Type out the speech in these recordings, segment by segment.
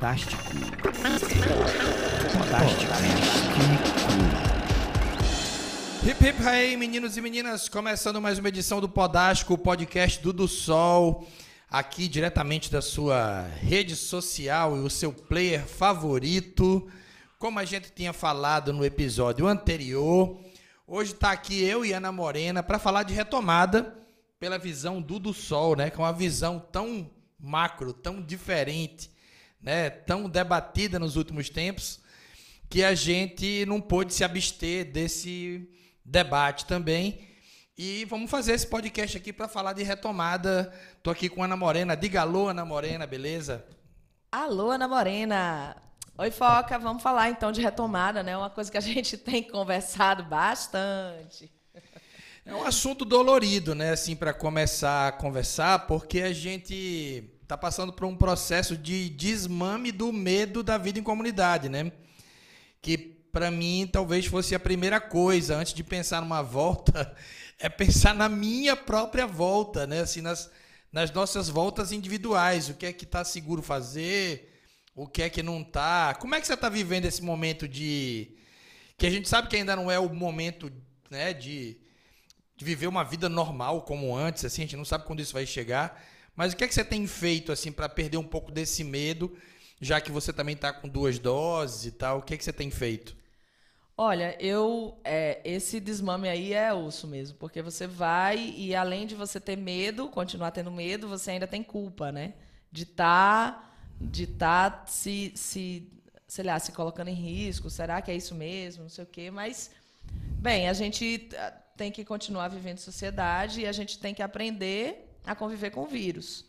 Podástico. Podástico. Hip hip hey, meninos e meninas, começando mais uma edição do Podástico, o podcast do Do Sol, aqui diretamente da sua rede social e o seu player favorito. Como a gente tinha falado no episódio anterior, hoje está aqui eu e Ana Morena para falar de retomada pela visão do Do Sol, né? Com uma visão tão macro, tão diferente, né? Tão debatida nos últimos tempos que a gente não pôde se abster desse debate também. E vamos fazer esse podcast aqui para falar de retomada. Tô aqui com a Ana Morena. Diga alô, Ana Morena, beleza? Alô, Ana Morena. Oi, Foca. Vamos falar então de retomada, né? Uma coisa que a gente tem conversado bastante. É um assunto dolorido, né, assim, para começar a conversar, porque a gente está passando por um processo de desmame do medo da vida em comunidade, né? Que para mim talvez fosse a primeira coisa antes de pensar numa volta, é pensar na minha própria volta, né? Assim, nas, nas nossas voltas individuais, o que é que está seguro fazer, o que é que não está. Como é que você está vivendo esse momento de que a gente sabe que ainda não é o momento, né, de de viver uma vida normal como antes, assim, a gente não sabe quando isso vai chegar. Mas o que é que você tem feito assim para perder um pouco desse medo, já que você também está com duas doses e tal? O que é que você tem feito? Olha, eu é, esse desmame aí é osso mesmo, porque você vai e além de você ter medo, continuar tendo medo, você ainda tem culpa, né? De estar tá, de tá se, se, sei lá, se colocando em risco. Será que é isso mesmo? Não sei o quê. Mas, bem, a gente tem que continuar vivendo sociedade e a gente tem que aprender a conviver com o vírus.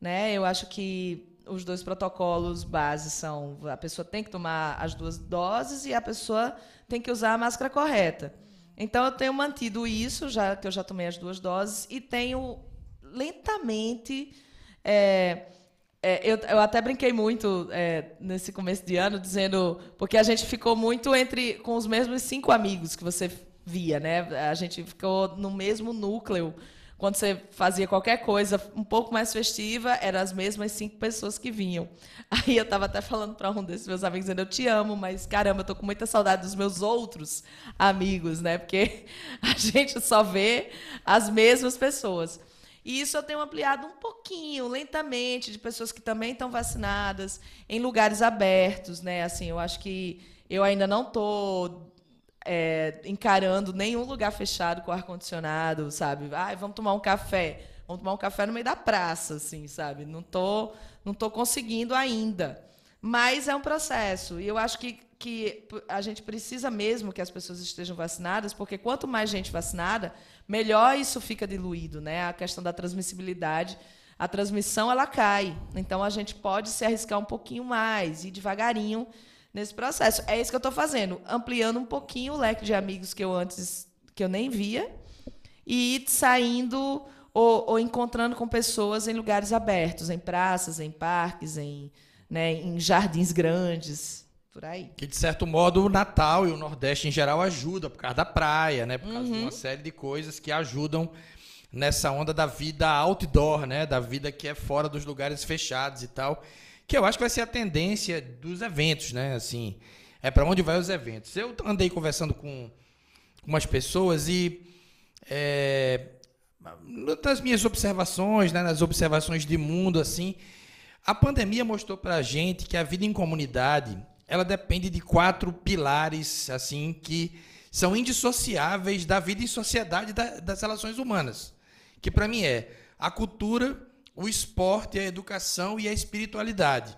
Né? Eu acho que os dois protocolos base são a pessoa tem que tomar as duas doses e a pessoa tem que usar a máscara correta. Então eu tenho mantido isso, já que eu já tomei as duas doses, e tenho lentamente. É, é, eu, eu, até brinquei muito é, nesse começo de ano, dizendo. Porque a gente ficou muito entre com os mesmos cinco amigos que você via, né? A gente ficou no mesmo núcleo. Quando você fazia qualquer coisa um pouco mais festiva, eram as mesmas cinco pessoas que vinham. Aí eu estava até falando para um desses meus amigos, dizendo, eu te amo, mas caramba, eu tô com muita saudade dos meus outros amigos, né? Porque a gente só vê as mesmas pessoas. E isso eu tenho ampliado um pouquinho, lentamente, de pessoas que também estão vacinadas, em lugares abertos, né? Assim, eu acho que eu ainda não estou é, encarando nenhum lugar fechado com ar-condicionado, sabe? Ah, vamos tomar um café. Vamos tomar um café no meio da praça, assim, sabe? Não tô, não tô conseguindo ainda. Mas é um processo. E eu acho que, que a gente precisa mesmo que as pessoas estejam vacinadas, porque quanto mais gente vacinada, melhor isso fica diluído, né? A questão da transmissibilidade. A transmissão ela cai. Então a gente pode se arriscar um pouquinho mais, ir devagarinho nesse processo. É isso que eu estou fazendo, ampliando um pouquinho o leque de amigos que eu antes que eu nem via e saindo ou, ou encontrando com pessoas em lugares abertos, em praças, em parques, em, né, em jardins grandes. Por aí. Que, de certo modo, o Natal e o Nordeste em geral ajuda, por causa da praia, né? Por causa uhum. de uma série de coisas que ajudam nessa onda da vida outdoor, né? Da vida que é fora dos lugares fechados e tal que eu acho que vai ser a tendência dos eventos, né? Assim, é para onde vai os eventos. Eu andei conversando com umas pessoas e é, nas minhas observações, né, nas observações de mundo, assim, a pandemia mostrou para a gente que a vida em comunidade ela depende de quatro pilares, assim, que são indissociáveis da vida em sociedade da, das relações humanas, que para mim é a cultura, o esporte, a educação e a espiritualidade.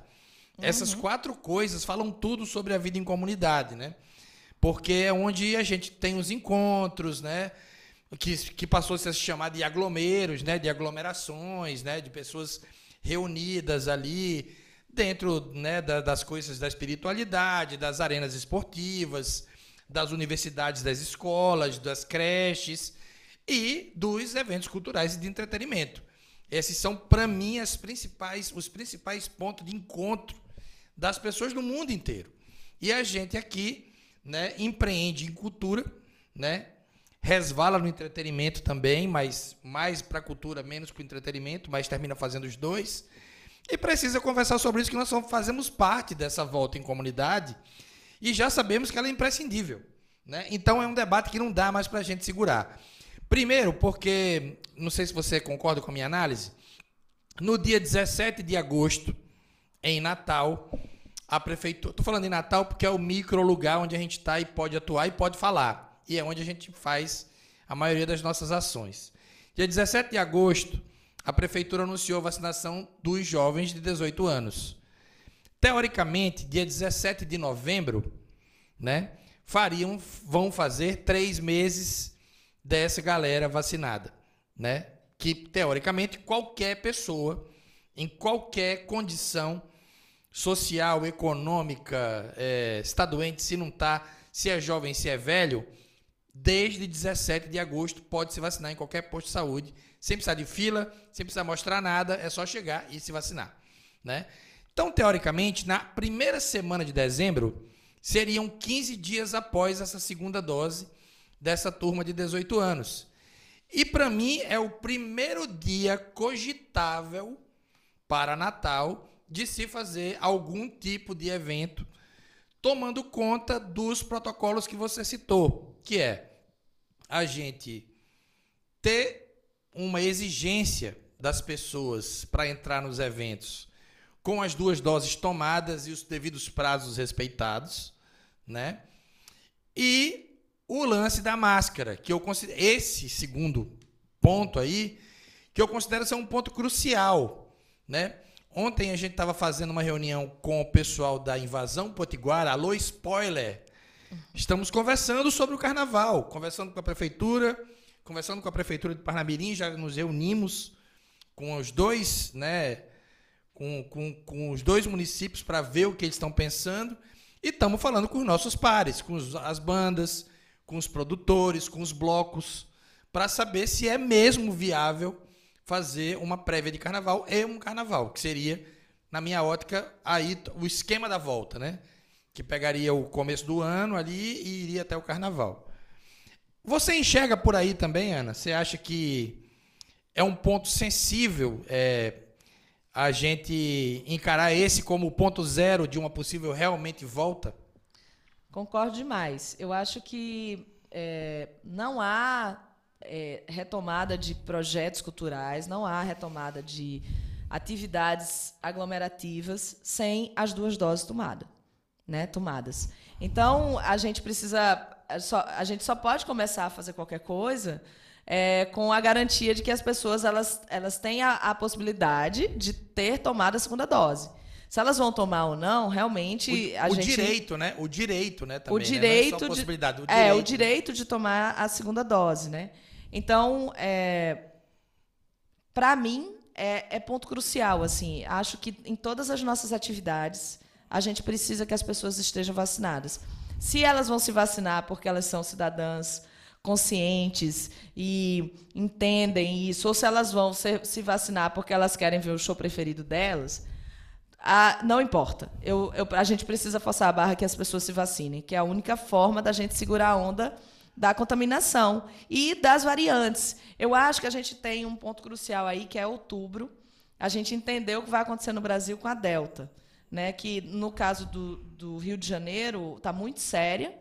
Uhum. Essas quatro coisas falam tudo sobre a vida em comunidade, né? Porque é onde a gente tem os encontros, né? Que, que passou a se chamar de aglomeros, né? De aglomerações, né? De pessoas reunidas ali dentro né, da, das coisas da espiritualidade, das arenas esportivas, das universidades, das escolas, das creches e dos eventos culturais e de entretenimento. Esses são, para mim, as principais, os principais pontos de encontro das pessoas do mundo inteiro. E a gente aqui né, empreende em cultura, né, resvala no entretenimento também, mas mais para cultura, menos para entretenimento, mas termina fazendo os dois. e precisa conversar sobre isso, que nós fazemos parte dessa volta em comunidade e já sabemos que ela é imprescindível. Né? Então é um debate que não dá mais para a gente segurar. Primeiro, porque, não sei se você concorda com a minha análise, no dia 17 de agosto, em Natal, a prefeitura. Estou falando em Natal porque é o micro lugar onde a gente está e pode atuar e pode falar. E é onde a gente faz a maioria das nossas ações. Dia 17 de agosto, a prefeitura anunciou a vacinação dos jovens de 18 anos. Teoricamente, dia 17 de novembro, né, fariam, vão fazer três meses dessa galera vacinada, né? Que teoricamente qualquer pessoa, em qualquer condição social, econômica, é, está doente, se não está, se é jovem, se é velho, desde 17 de agosto pode se vacinar em qualquer posto de saúde, sem precisar de fila, sem precisar mostrar nada, é só chegar e se vacinar, né? Então, teoricamente, na primeira semana de dezembro, seriam 15 dias após essa segunda dose dessa turma de 18 anos. E para mim é o primeiro dia cogitável para Natal de se fazer algum tipo de evento tomando conta dos protocolos que você citou, que é a gente ter uma exigência das pessoas para entrar nos eventos com as duas doses tomadas e os devidos prazos respeitados, né? E o lance da máscara, que eu considero esse segundo ponto aí, que eu considero ser um ponto crucial, né? Ontem a gente estava fazendo uma reunião com o pessoal da Invasão Potiguara. Alô, spoiler! Estamos conversando sobre o carnaval, conversando com a prefeitura, conversando com a prefeitura de Parnamirim, já nos reunimos com os dois, né, com, com, com os dois municípios para ver o que eles estão pensando e estamos falando com os nossos pares, com as bandas, com os produtores, com os blocos, para saber se é mesmo viável fazer uma prévia de carnaval e um carnaval, que seria, na minha ótica, aí o esquema da volta, né? Que pegaria o começo do ano ali e iria até o carnaval. Você enxerga por aí também, Ana? Você acha que é um ponto sensível é, a gente encarar esse como ponto zero de uma possível realmente volta? Concordo demais. Eu acho que é, não há é, retomada de projetos culturais, não há retomada de atividades aglomerativas sem as duas doses tomada, né, tomadas. Então, a gente precisa. Só, a gente só pode começar a fazer qualquer coisa é, com a garantia de que as pessoas elas, elas têm a, a possibilidade de ter tomado a segunda dose. Se elas vão tomar ou não, realmente o, a o gente... direito, né? O direito, né? Também, o direito né? É só a possibilidade, de, o direito. É, o direito de tomar a segunda dose, né? Então, é, para mim, é, é, ponto crucial. Assim, acho que em todas as nossas atividades a gente precisa que as pessoas estejam vacinadas. Se elas vão se vacinar porque elas são cidadãs conscientes e entendem isso, ou se elas vão se, se vacinar porque elas querem ver o show preferido delas, a, não importa. Eu, eu, a gente precisa forçar a barra que as pessoas se vacinem, que é a única forma da gente segurar a onda da contaminação e das variantes. Eu acho que a gente tem um ponto crucial aí, que é outubro. A gente entendeu o que vai acontecer no Brasil com a Delta. Né, que no caso do, do Rio de Janeiro está muito séria,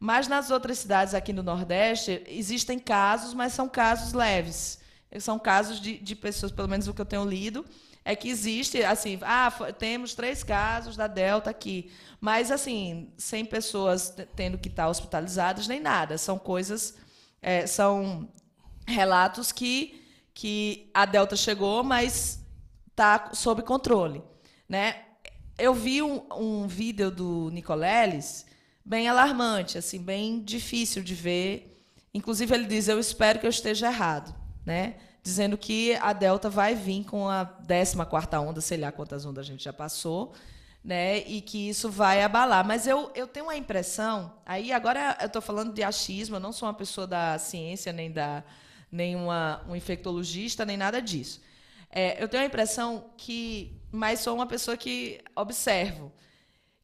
mas nas outras cidades aqui no Nordeste existem casos, mas são casos leves. São casos de, de pessoas, pelo menos o que eu tenho lido, é que existe, assim, ah, temos três casos da Delta aqui, mas, assim, sem pessoas tendo que estar hospitalizadas nem nada. São coisas, é, são relatos que, que a Delta chegou, mas está sob controle. Né? Eu vi um, um vídeo do Nicoleles bem alarmante, assim, bem difícil de ver. Inclusive, ele diz: Eu espero que eu esteja errado. Né? Dizendo que a Delta vai vir com a 14 onda, sei lá quantas ondas a gente já passou, né? E que isso vai abalar. Mas eu, eu tenho a impressão, aí agora eu estou falando de achismo, eu não sou uma pessoa da ciência, nem da nem uma, um infectologista, nem nada disso. É, eu tenho a impressão que, mas sou uma pessoa que observo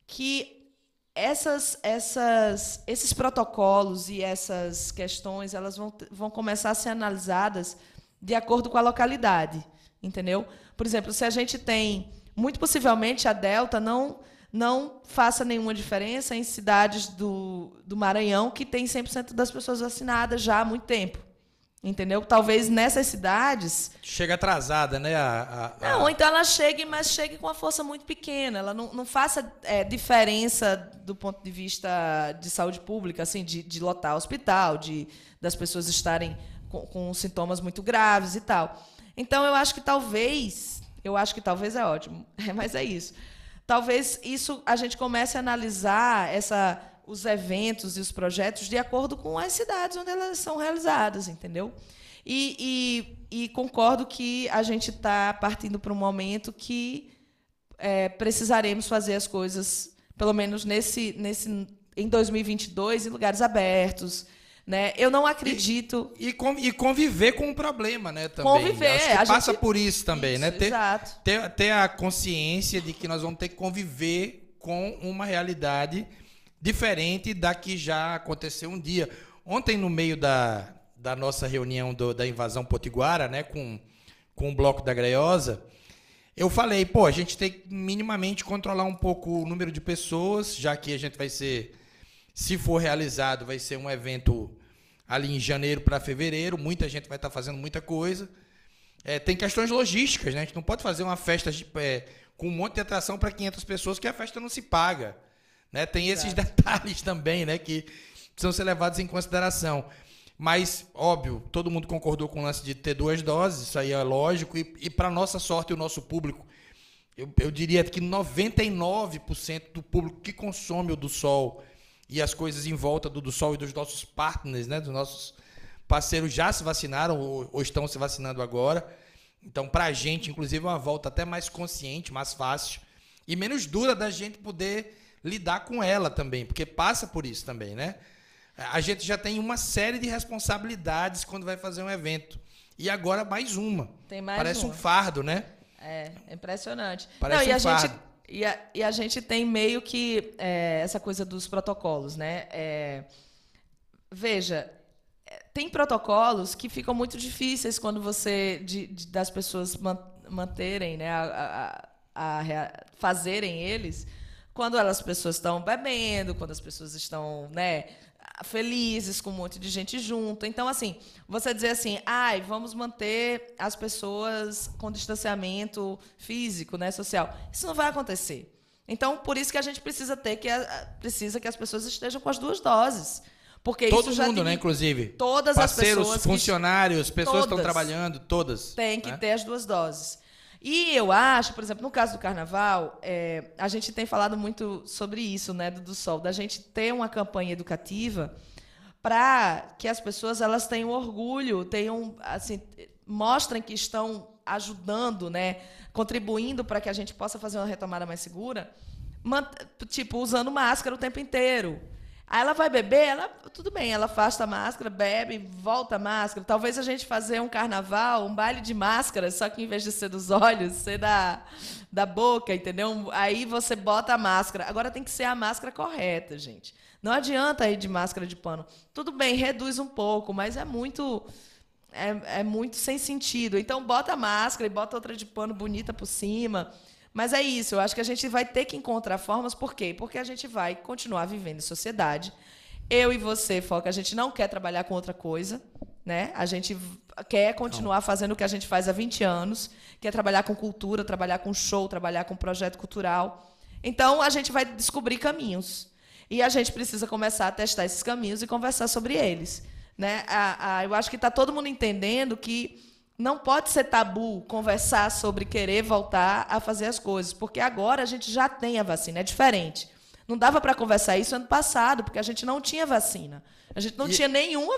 que essas, essas, esses protocolos e essas questões elas vão, vão começar a ser analisadas de acordo com a localidade. entendeu? Por exemplo, se a gente tem, muito possivelmente a Delta não não faça nenhuma diferença em cidades do, do Maranhão que tem 100% das pessoas vacinadas já há muito tempo. Entendeu? Talvez nessas cidades. Chega atrasada, né? A, a, a... Não, então ela chegue, mas chegue com uma força muito pequena. Ela não, não faça é, diferença do ponto de vista de saúde pública, assim, de, de lotar hospital, de das pessoas estarem com, com sintomas muito graves e tal. Então eu acho que talvez, eu acho que talvez é ótimo, mas é isso. Talvez isso a gente comece a analisar essa os eventos e os projetos de acordo com as cidades onde elas são realizadas, entendeu? E, e, e concordo que a gente está partindo para um momento que é, precisaremos fazer as coisas, pelo menos nesse, nesse, em 2022, em lugares abertos, né? Eu não acredito. E, e, conviver com o problema, né? Também. Conviver. Acho que passa gente... por isso também, isso, né? Ter, exato. Ter, ter a consciência de que nós vamos ter que conviver com uma realidade diferente da que já aconteceu um dia. Ontem, no meio da, da nossa reunião do, da invasão potiguara, né, com, com o bloco da Greiosa, eu falei, pô, a gente tem que minimamente controlar um pouco o número de pessoas, já que a gente vai ser, se for realizado, vai ser um evento ali em janeiro para fevereiro, muita gente vai estar tá fazendo muita coisa. É, tem questões logísticas, né? A gente não pode fazer uma festa é, com um monte de atração para 500 pessoas que a festa não se paga. Né? Tem esses Exato. detalhes também, né, que precisam ser levados em consideração. Mas, óbvio, todo mundo concordou com o lance de ter duas doses, isso aí é lógico, e, e para nossa sorte, o nosso público, eu, eu diria que 99% do público que consome o do Sol e as coisas em volta do, do Sol e dos nossos partners, né, dos nossos parceiros já se vacinaram ou, ou estão se vacinando agora. Então, para a gente, inclusive, é uma volta até mais consciente, mais fácil e menos dura da gente poder lidar com ela também, porque passa por isso também, né? A gente já tem uma série de responsabilidades quando vai fazer um evento. E agora mais uma. Tem mais Parece uma. um fardo, né? É, é impressionante. Parece Não, um e a fardo. Gente, e, a, e a gente tem meio que é, essa coisa dos protocolos, né? É, veja, tem protocolos que ficam muito difíceis quando você de, de, das pessoas manterem, né, a, a, a, fazerem eles, quando as pessoas estão bebendo, quando as pessoas estão, né, felizes com um monte de gente junto. Então, assim, você dizer assim, ai, vamos manter as pessoas com distanciamento físico, né, social. Isso não vai acontecer. Então, por isso que a gente precisa ter que precisa que as pessoas estejam com as duas doses. Porque Todo isso mundo, né, inclusive. Todas Parceiros, as pessoas. funcionários, pessoas que estão trabalhando, todas. Tem que né? ter as duas doses. E eu acho, por exemplo, no caso do carnaval, é, a gente tem falado muito sobre isso, né, do, do Sol, da gente ter uma campanha educativa para que as pessoas elas tenham orgulho, tenham assim, mostrem que estão ajudando, né, contribuindo para que a gente possa fazer uma retomada mais segura, tipo usando máscara o tempo inteiro. Aí ela vai beber, ela tudo bem, ela afasta a máscara, bebe, volta a máscara. Talvez a gente fazer um carnaval, um baile de máscara, só que em vez de ser dos olhos, ser da, da boca, entendeu? Aí você bota a máscara. Agora tem que ser a máscara correta, gente. Não adianta ir de máscara de pano. Tudo bem, reduz um pouco, mas é muito é, é muito sem sentido. Então bota a máscara e bota outra de pano bonita por cima. Mas é isso, eu acho que a gente vai ter que encontrar formas, por quê? Porque a gente vai continuar vivendo em sociedade. Eu e você, Foca, a gente não quer trabalhar com outra coisa, né? A gente quer continuar fazendo o que a gente faz há 20 anos, quer trabalhar com cultura, trabalhar com show, trabalhar com projeto cultural. Então, a gente vai descobrir caminhos. E a gente precisa começar a testar esses caminhos e conversar sobre eles. Né? A, a, eu acho que está todo mundo entendendo que não pode ser tabu conversar sobre querer voltar a fazer as coisas, porque agora a gente já tem a vacina, é diferente. Não dava para conversar isso ano passado, porque a gente não tinha vacina. A gente não e... tinha nenhuma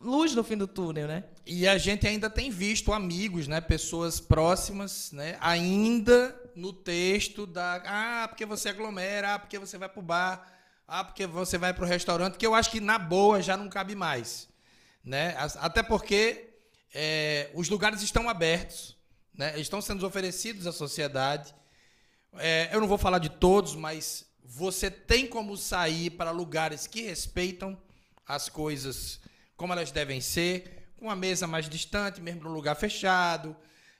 luz no fim do túnel, né? E a gente ainda tem visto amigos, né, pessoas próximas, né, ainda no texto da ah, porque você aglomera, ah, porque você vai pro bar, ah, porque você vai pro restaurante, que eu acho que na boa já não cabe mais, né? Até porque é, os lugares estão abertos, né? estão sendo oferecidos à sociedade. É, eu não vou falar de todos, mas você tem como sair para lugares que respeitam as coisas como elas devem ser, com a mesa mais distante, mesmo no lugar fechado.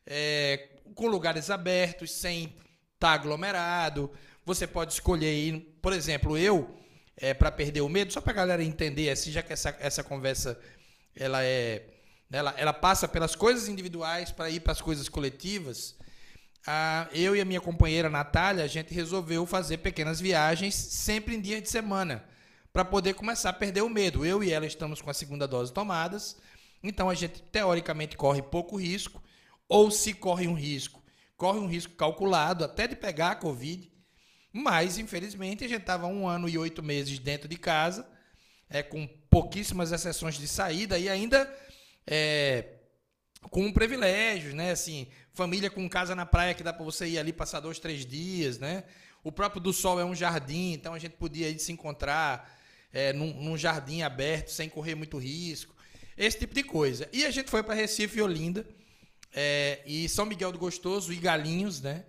é, com lugares abertos, sem estar tá aglomerado. Você pode escolher ir, por exemplo, eu, é, para perder o medo, só para a galera entender, assim, já que essa, essa conversa ela é, ela, ela passa pelas coisas individuais para ir para as coisas coletivas. Ah, eu e a minha companheira Natália, a gente resolveu fazer pequenas viagens sempre em dia de semana para poder começar a perder o medo. Eu e ela estamos com a segunda dose tomadas, então a gente teoricamente corre pouco risco, ou se corre um risco, corre um risco calculado até de pegar a Covid, mas infelizmente a gente estava um ano e oito meses dentro de casa, é, com pouquíssimas exceções de saída e ainda é, com privilégios, né? Assim, família com casa na praia que dá para você ir ali passar dois, três dias, né? O próprio do Sol é um jardim, então a gente podia ir se encontrar é, num, num, jardim aberto sem correr muito risco, esse tipo de coisa. E a gente foi para Recife e Olinda, é, e São Miguel do Gostoso e Galinhos, né?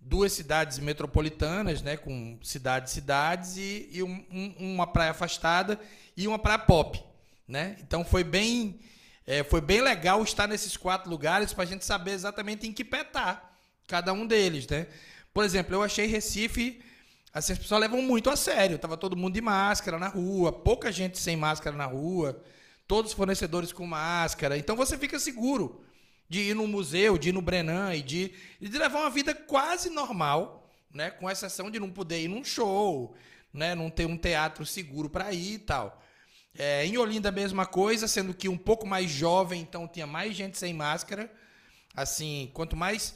Duas cidades metropolitanas, né? Com cidades, cidades e, e um, um, uma praia afastada e uma praia pop, né? Então foi bem, é, foi bem legal estar nesses quatro lugares para a gente saber exatamente em que pé tá cada um deles, né? Por exemplo, eu achei Recife Assim, as pessoas levam muito a sério. Tava todo mundo de máscara na rua, pouca gente sem máscara na rua, todos os fornecedores com máscara. Então você fica seguro de ir no museu, de ir no Brenan e de, de levar uma vida quase normal, né? Com exceção de não poder ir num show, né? Não ter um teatro seguro para ir e tal. É, em Olinda a mesma coisa, sendo que um pouco mais jovem, então tinha mais gente sem máscara. Assim, quanto mais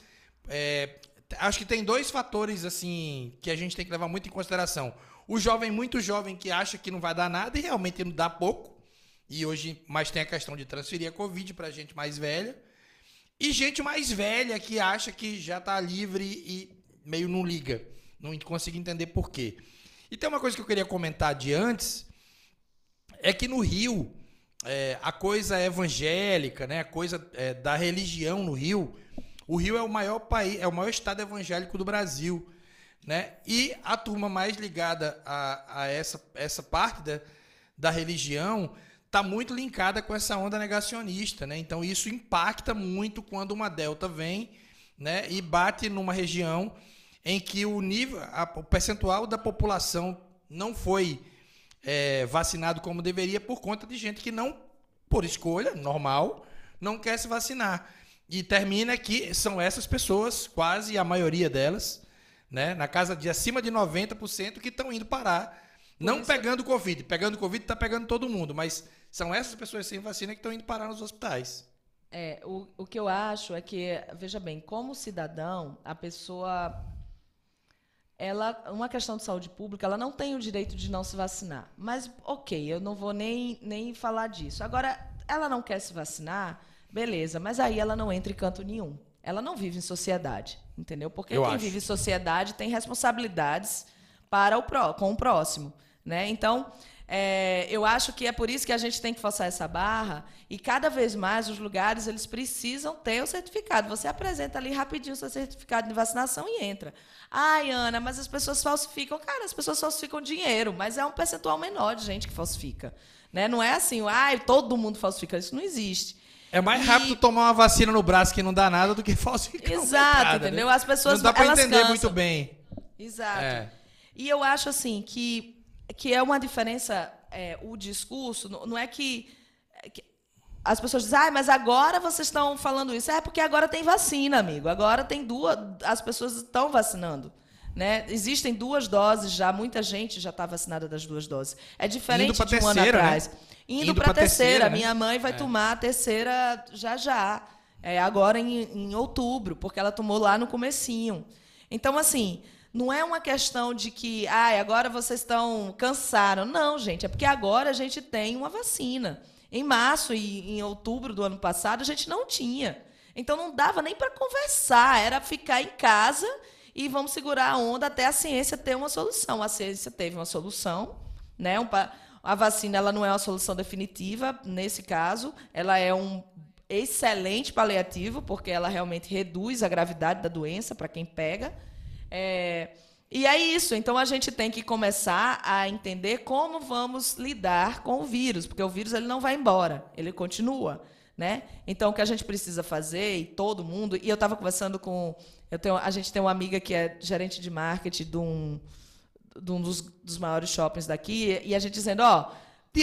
é, acho que tem dois fatores assim que a gente tem que levar muito em consideração. O jovem muito jovem que acha que não vai dar nada e realmente não dá pouco. E hoje mais tem a questão de transferir a Covid para gente mais velha. E gente mais velha que acha que já está livre e meio não liga. Não consigo entender por quê. E tem uma coisa que eu queria comentar de antes, é que no Rio, é, a coisa evangélica, né, a coisa é, da religião no Rio, o Rio é o maior país, é o maior estado evangélico do Brasil, né? E a turma mais ligada a, a essa, essa parte da, da religião está muito linkada com essa onda negacionista, né? Então isso impacta muito quando uma delta vem, né? E bate numa região em que o nível, a, o percentual da população não foi é, vacinado como deveria por conta de gente que não, por escolha normal, não quer se vacinar. E termina que são essas pessoas, quase a maioria delas, né, na casa de acima de 90% que estão indo parar. Por não isso... pegando Covid. Pegando Covid está pegando todo mundo, mas são essas pessoas sem vacina que estão indo parar nos hospitais. É, o, o que eu acho é que, veja bem, como cidadão, a pessoa. Ela, uma questão de saúde pública, ela não tem o direito de não se vacinar. Mas, ok, eu não vou nem, nem falar disso. Agora, ela não quer se vacinar, Beleza, mas aí ela não entra em canto nenhum. Ela não vive em sociedade, entendeu? Porque Eu quem acho. vive em sociedade tem responsabilidades para o pró, com o próximo, né? Então, é, eu acho que é por isso que a gente tem que forçar essa barra e cada vez mais os lugares eles precisam ter o certificado. Você apresenta ali rapidinho o seu certificado de vacinação e entra. Ai, Ana, mas as pessoas falsificam. Cara, as pessoas falsificam dinheiro, mas é um percentual menor de gente que falsifica. Né? Não é assim, ai, todo mundo falsifica. Isso não existe. É mais rápido tomar uma vacina no braço que não dá nada do que falsificar. Exato, né? entendeu? Né? As pessoas não dá para entender cansam. muito bem. Exato. É. E eu acho assim que que é uma diferença é, o discurso não, é que, que, as pessoas dizem, ah, mas agora vocês estão falando isso. É porque agora tem vacina, amigo. Agora tem duas. As pessoas estão vacinando. Né? Existem duas doses já, muita gente já está vacinada das duas doses. É diferente de um terceira, ano né? atrás. Né? Indo, Indo para a terceira. terceira né? Minha mãe vai é. tomar a terceira já já. É, agora em, em outubro, porque ela tomou lá no comecinho. Então, assim, não é uma questão de que ah, agora vocês estão cansaram. Não, gente, é porque agora a gente tem uma vacina. Em março e em outubro do ano passado, a gente não tinha. Então não dava nem para conversar, era ficar em casa e vamos segurar a onda até a ciência ter uma solução. A ciência teve uma solução, né? Um, a vacina ela não é uma solução definitiva nesse caso, ela é um excelente paliativo, porque ela realmente reduz a gravidade da doença para quem pega. É, e é isso. Então a gente tem que começar a entender como vamos lidar com o vírus, porque o vírus ele não vai embora, ele continua. né? Então o que a gente precisa fazer e todo mundo e eu estava conversando com eu tenho a gente tem uma amiga que é gerente de marketing de um, de um dos, dos maiores shoppings daqui e a gente dizendo ó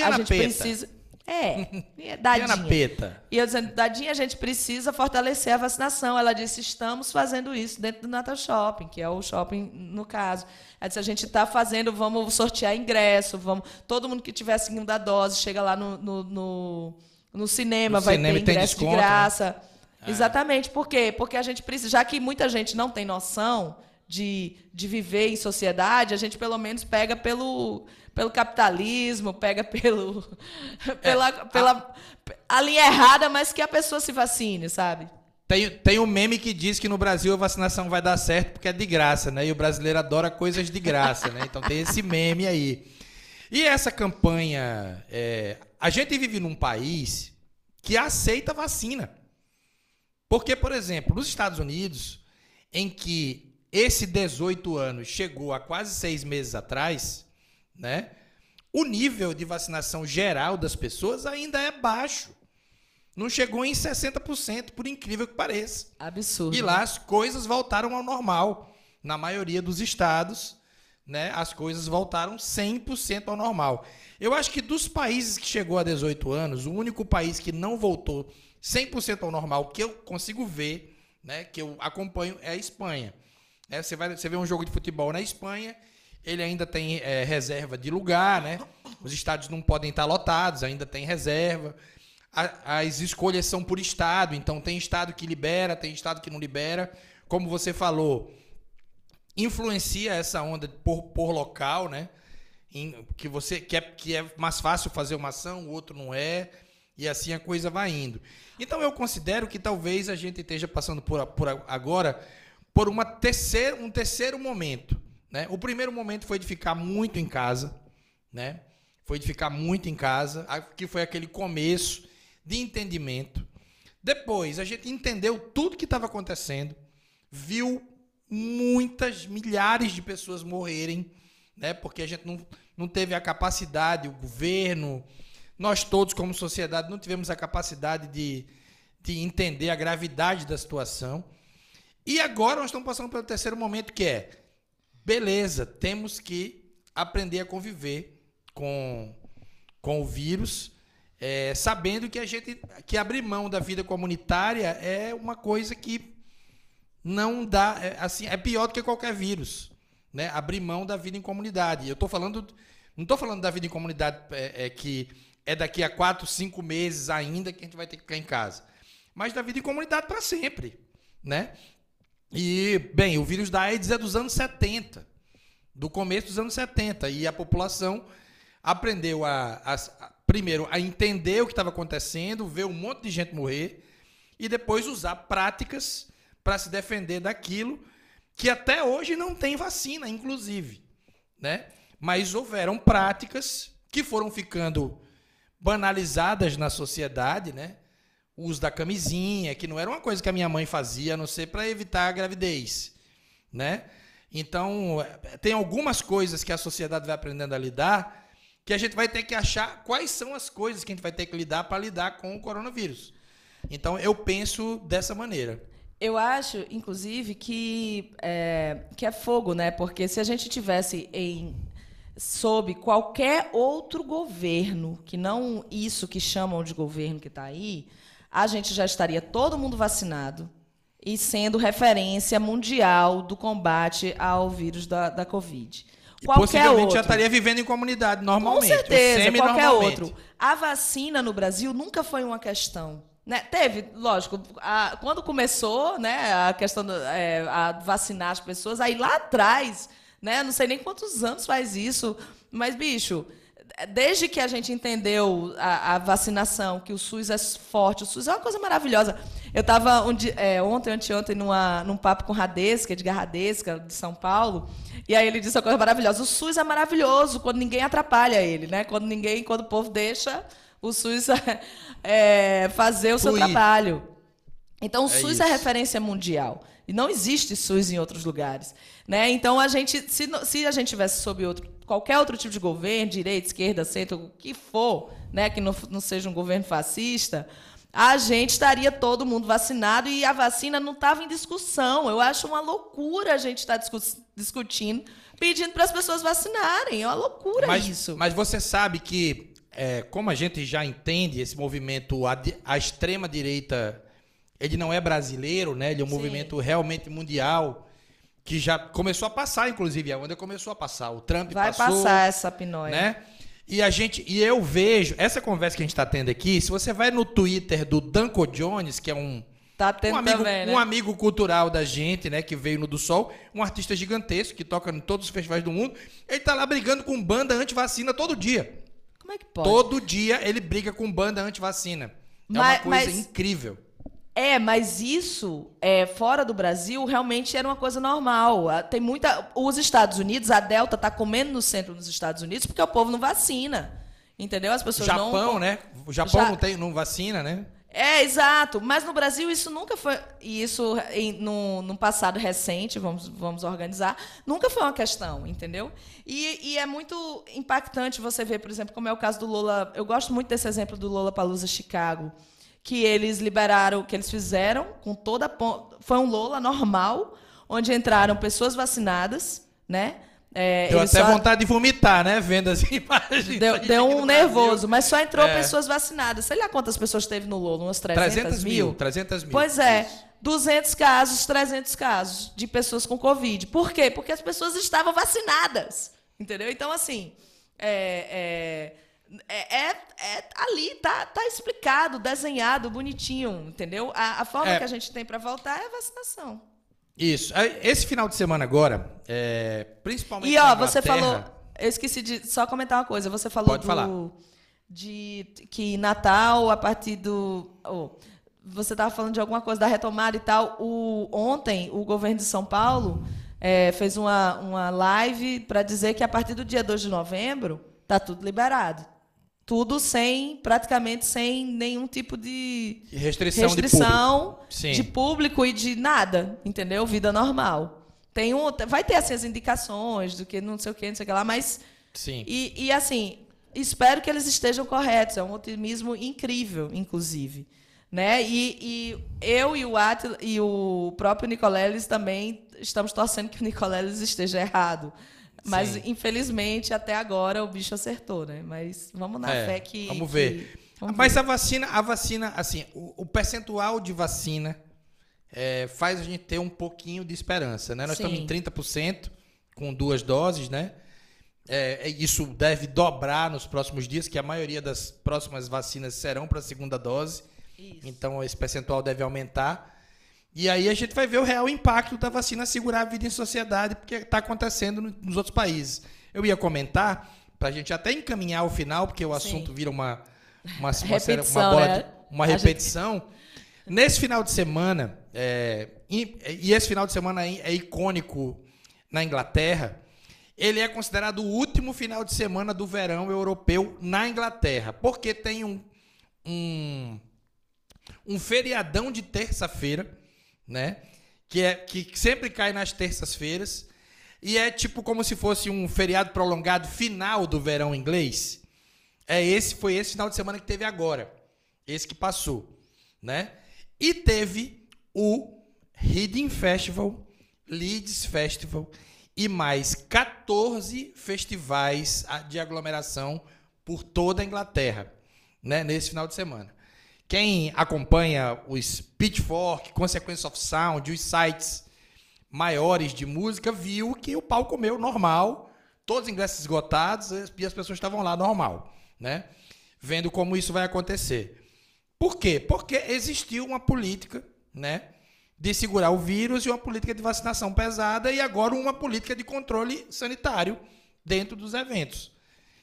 a gente Peta. precisa é, Diana dadinha. Peta. E eu dizendo, Dadinha, a gente precisa fortalecer a vacinação. Ela disse, estamos fazendo isso dentro do Natal Shopping, que é o shopping no caso. Ela disse, a gente está fazendo, vamos sortear ingresso, vamos. Todo mundo que tiver a segunda dose chega lá no, no, no, no cinema, No vai cinema ter ingresso desconto, né? de graça. Exatamente. Por quê? Porque a gente precisa, já que muita gente não tem noção de, de viver em sociedade, a gente pelo menos pega pelo, pelo capitalismo, pega pelo, pela, pela a linha errada, mas que a pessoa se vacine, sabe? Tem, tem um meme que diz que no Brasil a vacinação vai dar certo porque é de graça, né? E o brasileiro adora coisas de graça, né? Então tem esse meme aí. E essa campanha. é, a gente vive num país que aceita vacina. Porque, por exemplo, nos Estados Unidos, em que esse 18 anos chegou há quase seis meses atrás, né? O nível de vacinação geral das pessoas ainda é baixo. Não chegou em 60%, por incrível que pareça. Absurdo. E lá as coisas voltaram ao normal. Na maioria dos estados, né, as coisas voltaram 100% ao normal. Eu acho que dos países que chegou a 18 anos, o único país que não voltou 100% ao normal que eu consigo ver, né, que eu acompanho é a Espanha. Né, você, vai, você vê um jogo de futebol na Espanha, ele ainda tem é, reserva de lugar, né? Os estádios não podem estar lotados, ainda tem reserva. A- as escolhas são por estado, então tem estado que libera, tem estado que não libera. Como você falou, influencia essa onda por, por local, né? Em- que você que é, que é mais fácil fazer uma ação, o outro não é, e assim a coisa vai indo. Então eu considero que talvez a gente esteja passando por, por agora por uma terceira, um terceiro momento. Né? O primeiro momento foi de ficar muito em casa, né? Foi de ficar muito em casa, que foi aquele começo de entendimento. Depois a gente entendeu tudo que estava acontecendo, viu muitas milhares de pessoas morrerem, né? Porque a gente não, não teve a capacidade, o governo, nós todos como sociedade não tivemos a capacidade de, de entender a gravidade da situação. E agora nós estamos passando pelo terceiro momento que é beleza, temos que aprender a conviver com, com o vírus, é, sabendo que a gente que abrir mão da vida comunitária é uma coisa que não dá, é, assim, é pior do que qualquer vírus, né? Abrir mão da vida em comunidade. Eu estou falando, não estou falando da vida em comunidade é, é, que é daqui a quatro, cinco meses ainda que a gente vai ter que ficar em casa, mas da vida em comunidade para sempre, né? E, bem, o vírus da AIDS é dos anos 70, do começo dos anos 70, e a população aprendeu a, a- a- primeiro, a entender o que estava acontecendo, ver um monte de gente morrer, e depois usar práticas para se defender daquilo que até hoje não tem vacina, inclusive, né? Mas houveram práticas que foram ficando banalizadas na sociedade, né? O uso da camisinha, que não era uma coisa que a minha mãe fazia, a não ser para evitar a gravidez, né? Então, eh, tem algumas coisas que a sociedade vai aprendendo a lidar que a gente vai ter que achar quais são as coisas que a gente vai ter que lidar para lidar com o coronavírus. Então, eu penso dessa maneira. Eu acho, inclusive, que é, que é fogo, né? Porque se a gente tivesse em sob qualquer outro governo, que não isso que chamam de governo que está aí, a gente já estaria todo mundo vacinado e sendo referência mundial do combate ao vírus da, da Covid. E Qualquer possivelmente outro. já estaria vivendo em comunidade Com normalmente. ou certeza, qualquer outro. A vacina no Brasil nunca foi uma questão. Né? Teve, lógico, a- quando começou né, a questão do, é, a vacinar as pessoas, aí lá atrás, né, não sei nem quantos anos faz isso, mas, bicho, desde que a gente entendeu a, a vacinação, que o SUS é forte, o SUS é uma coisa maravilhosa. Eu estava um é, ontem, anteontem, numa, num papo com Radesca, Edgar Radesca, de São Paulo, e aí ele disse uma coisa maravilhosa. O SUS é maravilhoso quando ninguém atrapalha ele, né? Quando ninguém, quando o povo deixa o SUS é, fazer o seu trabalho. Então, o É SUS isso. é referência mundial. E não existe SUS em outros lugares. Né? Então, a gente, se, se a gente tivesse sob outro, qualquer outro tipo de governo, direita, esquerda, centro, o que for, né? que não, não seja um governo fascista, a gente estaria todo mundo vacinado e a vacina não estava em discussão. Eu acho uma loucura a gente estar tá discutindo, pedindo para as pessoas vacinarem. É uma loucura mas, isso. Mas você sabe que, é, como a gente já entende esse movimento, a, a extrema-direita, ele não é brasileiro, né? Ele é um Sim. movimento realmente mundial que já começou a passar, inclusive, a onda começou a passar. O Trump Vai passou, passar essa pinóia. Né? E a gente, e eu vejo essa conversa que a gente está tendo aqui. Se você vai no Twitter do Danco Jones, que é um Tá um amigo, também, né? um amigo cultural da gente, né, que veio no do Sol, um artista gigantesco que toca em todos os festivais do mundo. Ele tá lá brigando com banda anti-vacina todo dia. Como é que pode? Todo dia ele briga com banda anti-vacina. É mas, uma coisa mas... incrível. É, mas isso, é, fora do Brasil, realmente era uma coisa normal. Tem muita. Os Estados Unidos, a Delta está comendo no centro dos Estados Unidos porque o povo não vacina. Entendeu? As pessoas Japão, não. Japão, né? O Japão Já... não tem, não vacina, né? É, exato. Mas no Brasil isso nunca foi. E isso em, no, no passado recente, vamos, vamos organizar, nunca foi uma questão, entendeu? E, e, é muito impactante você ver, por exemplo, como é o caso do Lola. Eu gosto muito desse exemplo do Lola Palusa Chicago que eles liberaram, que eles fizeram com toda a foi um Lola normal, onde entraram pessoas vacinadas, né? É, deu até só... vontade de vomitar, né? Vendo as imagens. Deu, deu um nervoso, mas só entrou é. pessoas vacinadas. Sei lá quantas pessoas teve no Lola, umas 300, 300 mil? mil 300 mil. Pois é. Isso. 200 casos, 300 casos de pessoas com Covid. Por quê? Porque as pessoas estavam vacinadas. Entendeu? Então, assim, é, é é, é, ali, tá, tá explicado, desenhado, bonitinho, entendeu? A, a forma é. que a gente tem para voltar é a vacinação. Isso. Esse final de semana agora, é, principalmente. E ó, você falou. Eu esqueci de só comentar uma coisa. Você falou Pode do, falar. de que Natal, a partir do. Oh, você estava falando de alguma coisa da retomada e tal. O, ontem, o governo de São Paulo é, fez uma, uma live para dizer que a partir do dia 2 de novembro está tudo liberado tudo sem praticamente sem nenhum tipo de restrição, restrição de, público. de, público. e de nada, entendeu? Vida normal. Tem um, vai ter assim, as indicações do que não sei o que, não sei o que lá, mas Sim. E, e assim, espero que eles estejam corretos. É um otimismo incrível, inclusive. Né? E, e eu e o Atila, e o próprio Nicoleles também estamos torcendo que o Nicoleles esteja errado. Mas, Sim. infelizmente, até agora o bicho acertou, né? Mas vamos na é, fé que. Vamos ver. Que, vamos Mas ver. a vacina, a vacina, assim, o, o percentual de vacina é, faz a gente ter um pouquinho de esperança, né? Nós Sim. estamos em 30% com duas doses, né? É, é, isso deve dobrar nos próximos dias, que a maioria das próximas vacinas serão para a segunda dose. Isso. Então, esse percentual deve aumentar. E aí a gente vai ver o real impacto da vacina segurar a vida em sociedade, porque está acontecendo nos outros países. Eu ia comentar, para a gente até encaminhar o final, porque o assunto Sim. vira uma, uma, uma, uma bola né? de, uma repetição. Gente... Nesse final de semana, é, e, e, esse final de semana é icônico na Inglaterra, ele é considerado o último final de semana do verão europeu na Inglaterra, porque tem um, um, um feriadão de terça-feira né? Que, é, que sempre cai nas terças-feiras. E é tipo como se fosse um feriado prolongado final do verão inglês. É esse, foi esse final de semana que teve agora. Esse que passou, né? E teve o Reading Festival, Leeds Festival e mais 14 festivais de aglomeração por toda a Inglaterra, né, nesse final de semana. Quem acompanha os Pitchfork, Consequence of Sound, os sites maiores de música, viu que o pau comeu normal, todos os ingressos esgotados e as pessoas estavam lá normal, né? Vendo como isso vai acontecer. Por quê? Porque existiu uma política, né? De segurar o vírus e uma política de vacinação pesada e agora uma política de controle sanitário dentro dos eventos.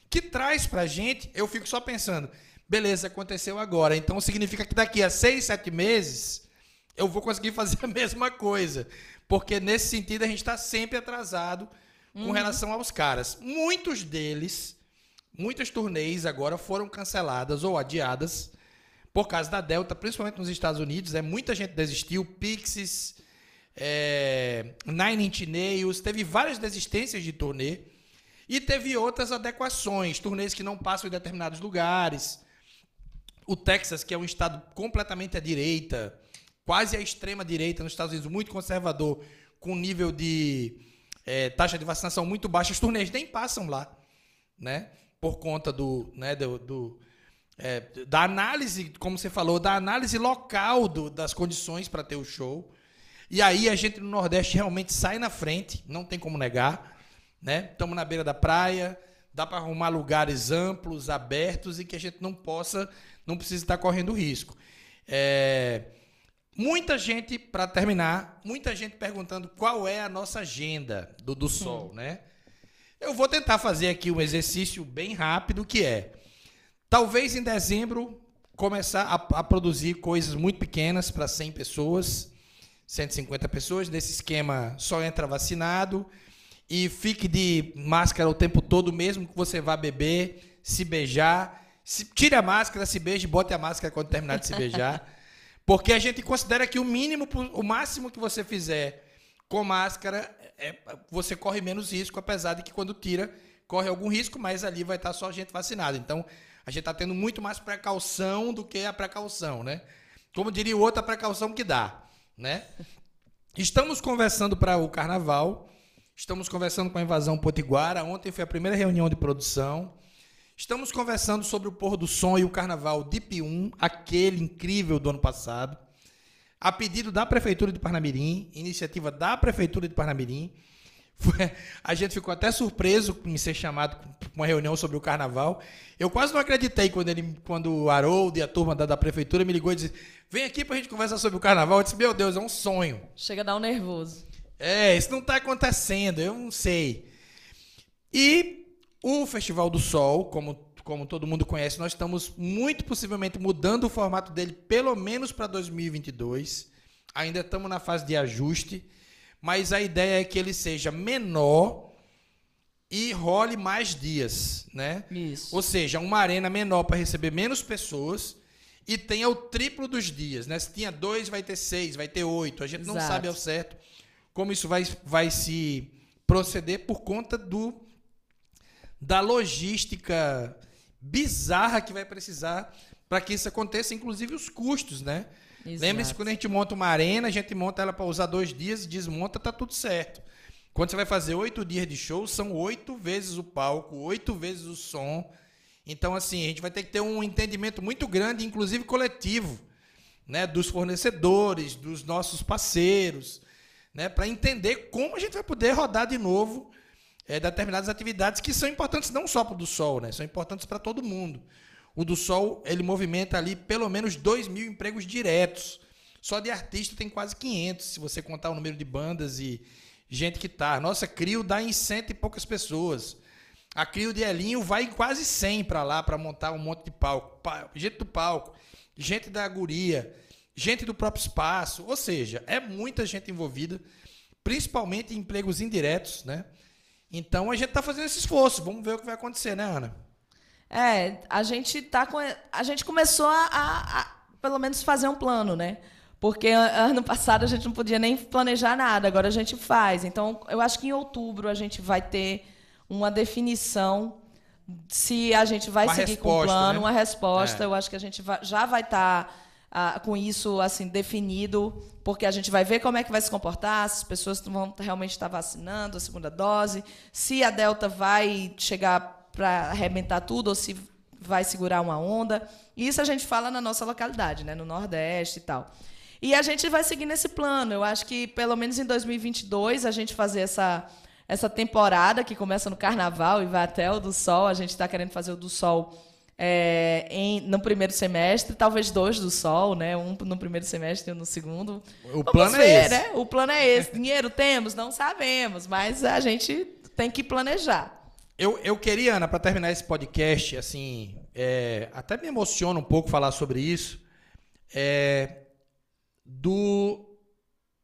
Que traz pra gente, eu fico só pensando, Beleza, aconteceu agora. Então significa que daqui a seis, sete meses eu vou conseguir fazer a mesma coisa. Porque nesse sentido a gente está sempre atrasado com uhum. relação aos caras. Muitos deles, muitas turnês agora foram canceladas ou adiadas por causa da Delta, principalmente nos Estados Unidos. É, muita gente desistiu. Pixies, é, Nine Inch Nails, teve várias desistências de turnê. E teve outras adequações, turnês que não passam em determinados lugares o Texas, que é um estado completamente à direita, quase à extrema direita nos Estados Unidos, muito conservador, com nível de é, taxa de vacinação muito baixa, os turnês nem passam lá, né? Por conta do, né, do, do é, da análise, como você falou, da análise local do, das condições para ter o show. E aí a gente no Nordeste realmente sai na frente, não tem como negar, né? Estamos na beira da praia, dá para arrumar lugares amplos, abertos e que a gente não possa, não precisa estar correndo risco. É, muita gente, para terminar, muita gente perguntando qual é a nossa agenda do, do Sol, né? Eu vou tentar fazer aqui um exercício bem rápido que é Talvez em dezembro começar a, a produzir coisas muito pequenas para 100 pessoas, 150 pessoas. Nesse esquema, só entra vacinado e fique de máscara o tempo todo, mesmo que você vá beber, se beijar. Se, tire a máscara, se beije, bote a máscara quando terminar de se beijar. Porque a gente considera que o mínimo, o máximo que você fizer com máscara, é, você corre menos risco, apesar de que quando tira, corre algum risco, mas ali vai estar só gente vacinada. Então, a gente está tendo muito mais precaução do que a precaução, né? Como diria o outro, a precaução que dá, né? Estamos conversando para o carnaval, estamos conversando com a invasão potiguara. Ontem foi a primeira reunião de produção. Estamos conversando sobre o pôr do som e o carnaval DIP 1, aquele incrível do ano passado. A pedido da Prefeitura de Parnamirim, iniciativa da Prefeitura de Parnamirim, a gente ficou até surpreso em ser chamado para uma reunião sobre o carnaval. Eu quase não acreditei quando, ele, quando o Harold e a turma da, da prefeitura me ligou e disse: Vem aqui para a gente conversar sobre o carnaval. Eu disse: Meu Deus, é um sonho. Chega a dar um nervoso. É, isso não está acontecendo, eu não sei. E o Festival do Sol, como, como todo mundo conhece, nós estamos muito possivelmente mudando o formato dele, pelo menos para 2022. Ainda estamos na fase de ajuste mas a ideia é que ele seja menor e role mais dias, né? Isso. Ou seja, uma arena menor para receber menos pessoas e tenha o triplo dos dias, né? Se tinha dois, vai ter seis, vai ter oito. A gente Exato. não sabe ao certo como isso vai, vai se proceder por conta do da logística bizarra que vai precisar para que isso aconteça, inclusive os custos, né? Lembre-se quando a gente monta uma arena, a gente monta ela para usar dois dias, desmonta, tá tudo certo. Quando você vai fazer oito dias de show, são oito vezes o palco, oito vezes o som. Então, assim, a gente vai ter que ter um entendimento muito grande, inclusive coletivo, né, dos fornecedores, dos nossos parceiros, né, para entender como a gente vai poder rodar de novo é, determinadas atividades que são importantes não só para o do Sol, né, são importantes para todo mundo. O do Sol, ele movimenta ali pelo menos 2 mil empregos diretos. Só de artista tem quase 500, se você contar o número de bandas e gente que tá. Nossa Crio dá em cento e poucas pessoas. A Crio de Elinho vai em quase 100 para lá para montar um monte de palco. Gente do palco, gente da guria, gente do próprio espaço. Ou seja, é muita gente envolvida, principalmente em empregos indiretos, né? Então a gente está fazendo esse esforço. Vamos ver o que vai acontecer, né, Ana? É, a gente tá com. A gente começou a, a, a, pelo menos fazer um plano, né? Porque ano passado a gente não podia nem planejar nada, agora a gente faz. Então, eu acho que em outubro a gente vai ter uma definição se a gente vai uma seguir com o plano, né? uma resposta. É. Eu acho que a gente vai, já vai estar tá, com isso assim definido, porque a gente vai ver como é que vai se comportar, se as pessoas vão realmente estar vacinando a segunda dose, se a Delta vai chegar para arrebentar tudo ou se vai segurar uma onda. Isso a gente fala na nossa localidade, né, no Nordeste e tal. E a gente vai seguir nesse plano. Eu acho que pelo menos em 2022 a gente fazer essa essa temporada que começa no Carnaval e vai até o do Sol. A gente está querendo fazer o do Sol é, em, no primeiro semestre, talvez dois do Sol, né? Um no primeiro semestre e um no segundo. O Vamos plano é ver, é esse. Né? O plano é esse. Dinheiro temos? Não sabemos, mas a gente tem que planejar. Eu, eu queria, Ana, para terminar esse podcast, assim, é, até me emociona um pouco falar sobre isso, é, do,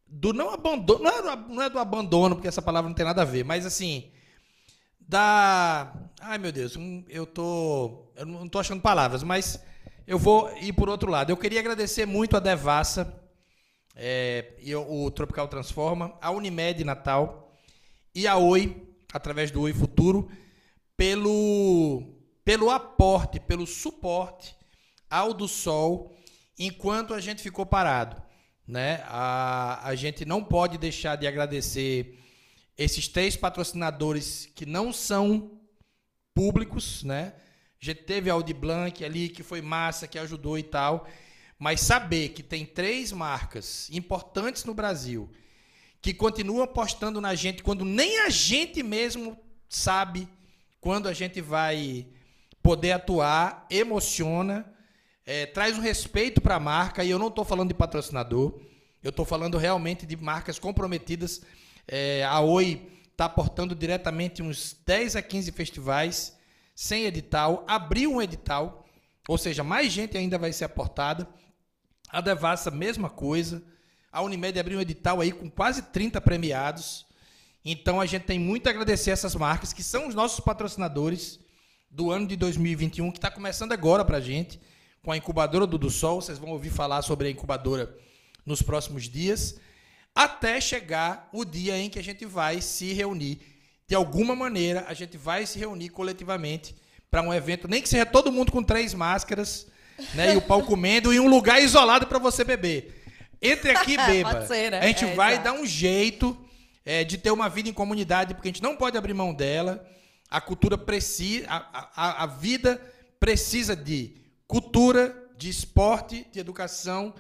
do não abandono, não é, não é do abandono, porque essa palavra não tem nada a ver, mas assim, da, ai meu Deus, eu tô, eu não tô achando palavras, mas eu vou ir por outro lado. Eu queria agradecer muito a Devassa, é, e o, o Tropical Transforma, a Unimed Natal e a Oi, através do Oi Futuro, pelo, pelo aporte, pelo suporte ao do Sol enquanto a gente ficou parado. Né? A, a gente não pode deixar de agradecer esses três patrocinadores que não são públicos, né? Gente teve a Audi Blanc ali, que foi massa, que ajudou e tal. Mas saber que tem três marcas importantes no Brasil que continuam apostando na gente quando nem a gente mesmo sabe quando a gente vai poder atuar, emociona, é, traz um respeito para a marca. E eu não estou falando de patrocinador, eu estou falando realmente de marcas comprometidas. É, a Oi está aportando diretamente uns 10 a 15 festivais sem edital, abriu um edital, ou seja, mais gente ainda vai ser aportada. A Devassa, mesma coisa. A Unimed abriu um edital aí com quase 30 premiados. Então a gente tem muito a agradecer essas marcas que são os nossos patrocinadores do ano de 2021, que está começando agora para a gente, com a incubadora do, Sol. Vocês vão ouvir falar sobre a incubadora nos próximos dias, até chegar o dia em que a gente vai se reunir. De alguma maneira, a gente vai se reunir coletivamente para um evento, nem que seja todo mundo com três máscaras, né, e o pau comendo, em um lugar isolado para você beber. Entre aqui e beba. ser, né? A gente É, vai exato. dar um jeito é, de ter uma vida em comunidade, porque a gente não pode abrir mão dela. A cultura precisa. A, a, a vida precisa de cultura, de esporte, de educação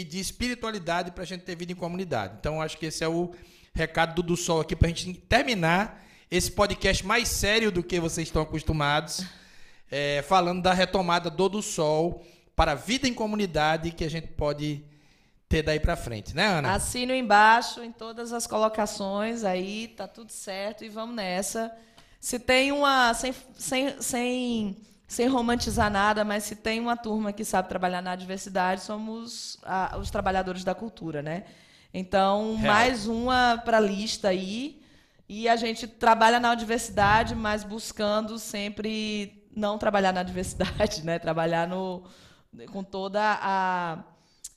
e de espiritualidade para a gente ter vida em comunidade. Então, acho que esse é o recado do, do Sol aqui para a gente terminar esse podcast mais sério do que vocês estão acostumados, é, falando da retomada do do Sol para a vida em comunidade que a gente pode ter daí para frente, né, Ana? Assino embaixo em todas as colocações, aí tá tudo certo e vamos nessa. Se tem uma. Sem, sem, sem, sem romantizar nada, mas se tem uma turma que sabe trabalhar na diversidade, somos a- os trabalhadores da cultura, né? Então, Real. mais uma para a lista aí. E a gente trabalha na diversidade, mas buscando sempre não trabalhar na diversidade, né? Trabalhar no, com toda a,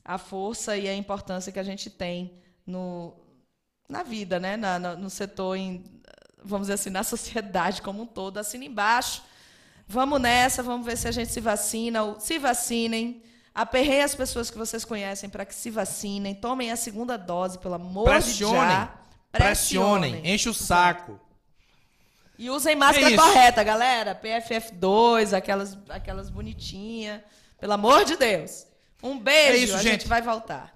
a força e a importância que a gente tem no, na vida, né? Na- na- no setor, em, vamos dizer assim, na sociedade como um todo. Assina embaixo. Vamos nessa, vamos ver se a gente se vacina. ou- Se vacinem. Aperreiem as pessoas que vocês conhecem para que se vacinem. Tomem a segunda dose, pelo amor Pressionem. de já. Pressionem, enche o saco. E usem máscara É correta, galera. PFF2, aquelas, aquelas bonitinhas. Pelo amor de Deus. Um beijo, É isso, a gente. gente vai voltar.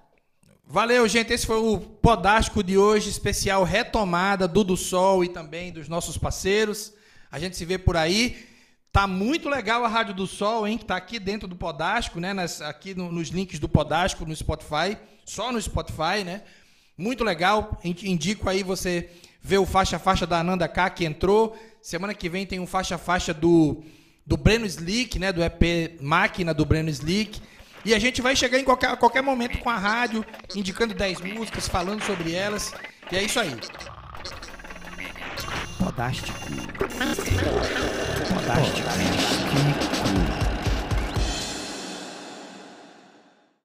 Valeu, gente. Esse foi o Podástico de hoje, especial retomada do do Sol e também dos nossos parceiros. A gente se vê por aí. Tá muito legal a Rádio do Sol, hein? Que tá aqui dentro do Podástico, né? Nas- aqui no- nos links do Podástico no Spotify, só no Spotify, né? Muito legal. In- Indico aí você ver o faixa faixa da Ananda K que entrou. Semana que vem tem um faixa faixa do do Breno Slick, né? Do EP Máquina do Breno Slick. E a gente vai chegar em qualquer, qualquer momento com a rádio, indicando 10 músicas, falando sobre elas. E é isso aí. Podástico. Podástico.